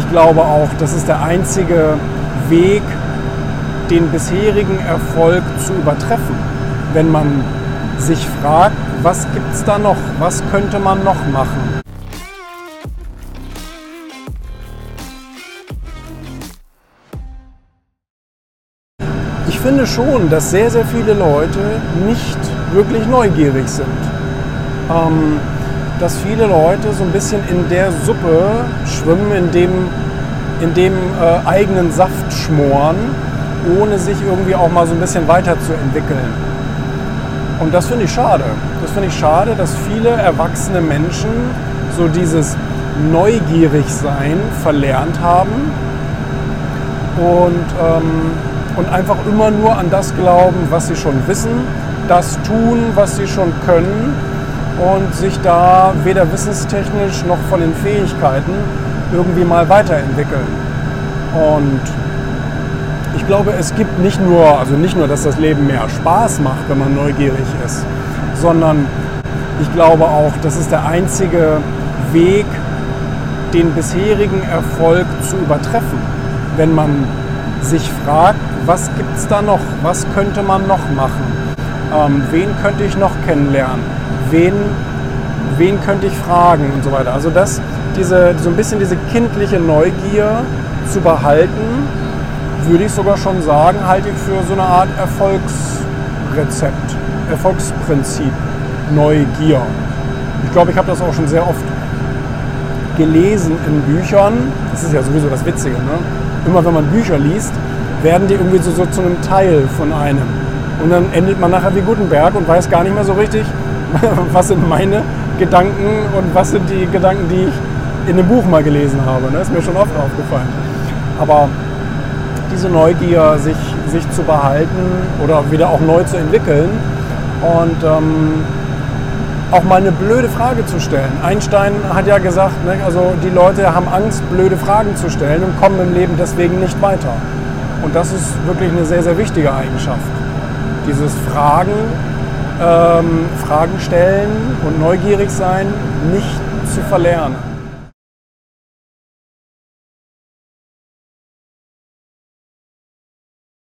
Ich glaube auch, das ist der einzige Weg, den bisherigen Erfolg zu übertreffen. Wenn man sich fragt, was gibt es da noch? Was könnte man noch machen? Ich finde schon, dass sehr, sehr viele Leute nicht wirklich neugierig sind. Ähm, dass viele Leute so ein bisschen in der Suppe schwimmen, in dem, in dem äh, eigenen Saft schmoren, ohne sich irgendwie auch mal so ein bisschen weiterzuentwickeln. Und das finde ich schade. Das finde ich schade, dass viele erwachsene Menschen so dieses Neugierigsein verlernt haben und, ähm, und einfach immer nur an das glauben, was sie schon wissen, das tun, was sie schon können und sich da weder wissenstechnisch noch von den Fähigkeiten irgendwie mal weiterentwickeln. Und ich glaube, es gibt nicht nur, also nicht nur, dass das Leben mehr Spaß macht, wenn man neugierig ist, sondern ich glaube auch, das ist der einzige Weg, den bisherigen Erfolg zu übertreffen. Wenn man sich fragt, was gibt es da noch? Was könnte man noch machen? Ähm, wen könnte ich noch kennenlernen? Wen, wen könnte ich fragen und so weiter. Also das, diese, so ein bisschen diese kindliche Neugier zu behalten, würde ich sogar schon sagen, halte ich für so eine Art Erfolgsrezept, Erfolgsprinzip, Neugier. Ich glaube, ich habe das auch schon sehr oft gelesen in Büchern. Das ist ja sowieso das Witzige. Ne? Immer wenn man Bücher liest, werden die irgendwie so, so zu einem Teil von einem. Und dann endet man nachher wie Gutenberg und weiß gar nicht mehr so richtig, was sind meine Gedanken und was sind die Gedanken, die ich in einem Buch mal gelesen habe. Das ne? ist mir schon oft aufgefallen. Aber diese Neugier, sich, sich zu behalten oder wieder auch neu zu entwickeln und ähm, auch mal eine blöde Frage zu stellen. Einstein hat ja gesagt, ne, also die Leute haben Angst, blöde Fragen zu stellen und kommen im Leben deswegen nicht weiter. Und das ist wirklich eine sehr, sehr wichtige Eigenschaft. Dieses Fragen, ähm, Fragen stellen und neugierig sein nicht zu verlernen.